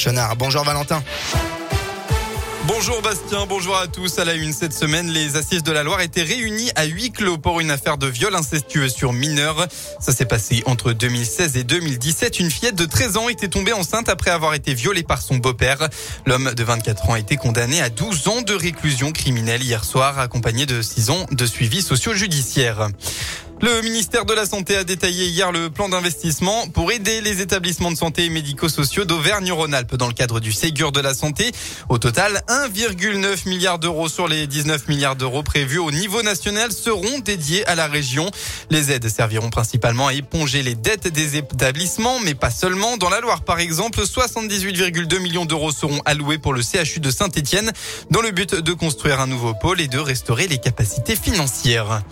Chenard. Bonjour Valentin. Bonjour Bastien, bonjour à tous. À la une cette semaine, les assises de la Loire étaient réunies à huis clos pour une affaire de viol incestueux sur mineurs. Ça s'est passé entre 2016 et 2017. Une fillette de 13 ans était tombée enceinte après avoir été violée par son beau-père. L'homme de 24 ans a été condamné à 12 ans de réclusion criminelle hier soir, accompagné de 6 ans de suivi socio-judiciaire. Le ministère de la Santé a détaillé hier le plan d'investissement pour aider les établissements de santé et médico-sociaux d'Auvergne-Rhône-Alpes dans le cadre du Ségur de la Santé. Au total, 1,9 milliard d'euros sur les 19 milliards d'euros prévus au niveau national seront dédiés à la région. Les aides serviront principalement à éponger les dettes des établissements, mais pas seulement. Dans la Loire, par exemple, 78,2 millions d'euros seront alloués pour le CHU de Saint-Etienne dans le but de construire un nouveau pôle et de restaurer les capacités financières.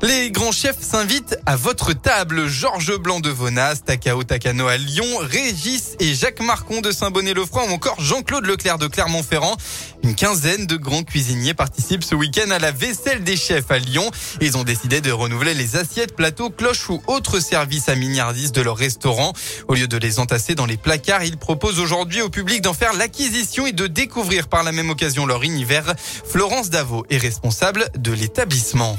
Les grands chefs s'invitent à votre table. Georges Blanc de Vonas, Takao Takano à Lyon, Régis et Jacques Marcon de Saint-Bonnet-le-Froid ou encore Jean-Claude Leclerc de Clermont-Ferrand. Une quinzaine de grands cuisiniers participent ce week-end à la vaisselle des chefs à Lyon. Ils ont décidé de renouveler les assiettes, plateaux, cloches ou autres services à milliardistes de leur restaurant. Au lieu de les entasser dans les placards, ils proposent aujourd'hui au public d'en faire l'acquisition et de découvrir par la même occasion leur univers. Florence Davo est responsable de l'établissement.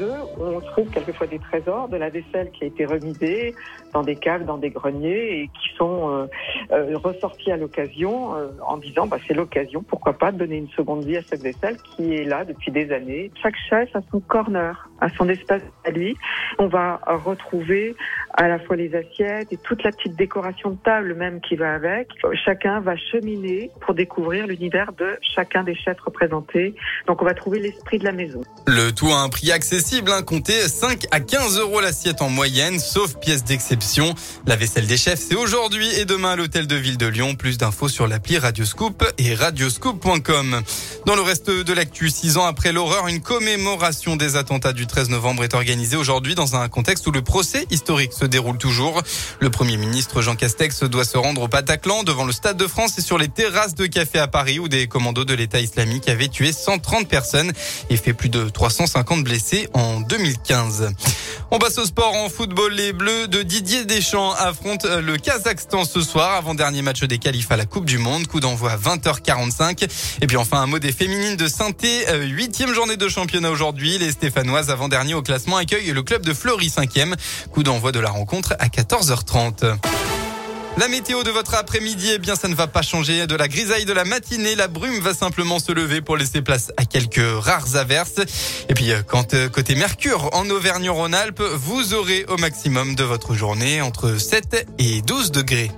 Eux, on trouve quelquefois des trésors, de la vaisselle qui a été remisée dans des caves, dans des greniers et qui sont euh, euh, ressortis à l'occasion euh, en disant bah, c'est l'occasion, pourquoi pas, de donner une seconde vie à cette vaisselle qui est là depuis des années. Chaque chef a son corner, a son espace à lui. On va retrouver à la fois les assiettes et toute la petite décoration de table même qui va avec. Chacun va cheminer pour découvrir l'univers de chacun des chefs représentés. Donc on va trouver l'esprit de la maison. Le tout a un prix accessible, hein, comptez 5 à 15 euros l'assiette en moyenne, sauf pièces d'exception. La vaisselle des chefs, c'est aujourd'hui et demain à l'hôtel de ville de Lyon. Plus d'infos sur l'appli Radioscoop et radioscoop.com. Dans le reste de l'actu, six ans après l'horreur, une commémoration des attentats du 13 novembre est organisée aujourd'hui dans un contexte où le procès historique se déroule toujours. Le premier ministre Jean Castex doit se rendre au Bataclan devant le Stade de France et sur les terrasses de café à Paris où des commandos de l'État islamique avaient tué 130 personnes et fait plus de 350 blessés en 2015. On passe au sport en football. Les Bleus de Didier Deschamps affrontent le Kazakhstan ce soir, avant-dernier match des qualifs à la Coupe du Monde. Coup d'envoi à 20h45. Et puis enfin un mot des féminines de saint euh, Huitième journée de championnat aujourd'hui. Les Stéphanoises avant-dernier au classement accueillent le club de Fleury cinquième. Coup d'envoi de la rencontre à 14h30. La météo de votre après-midi, eh bien, ça ne va pas changer. De la grisaille de la matinée, la brume va simplement se lever pour laisser place à quelques rares averses. Et puis, quand euh, côté Mercure, en Auvergne-Rhône-Alpes, vous aurez au maximum de votre journée entre 7 et 12 degrés.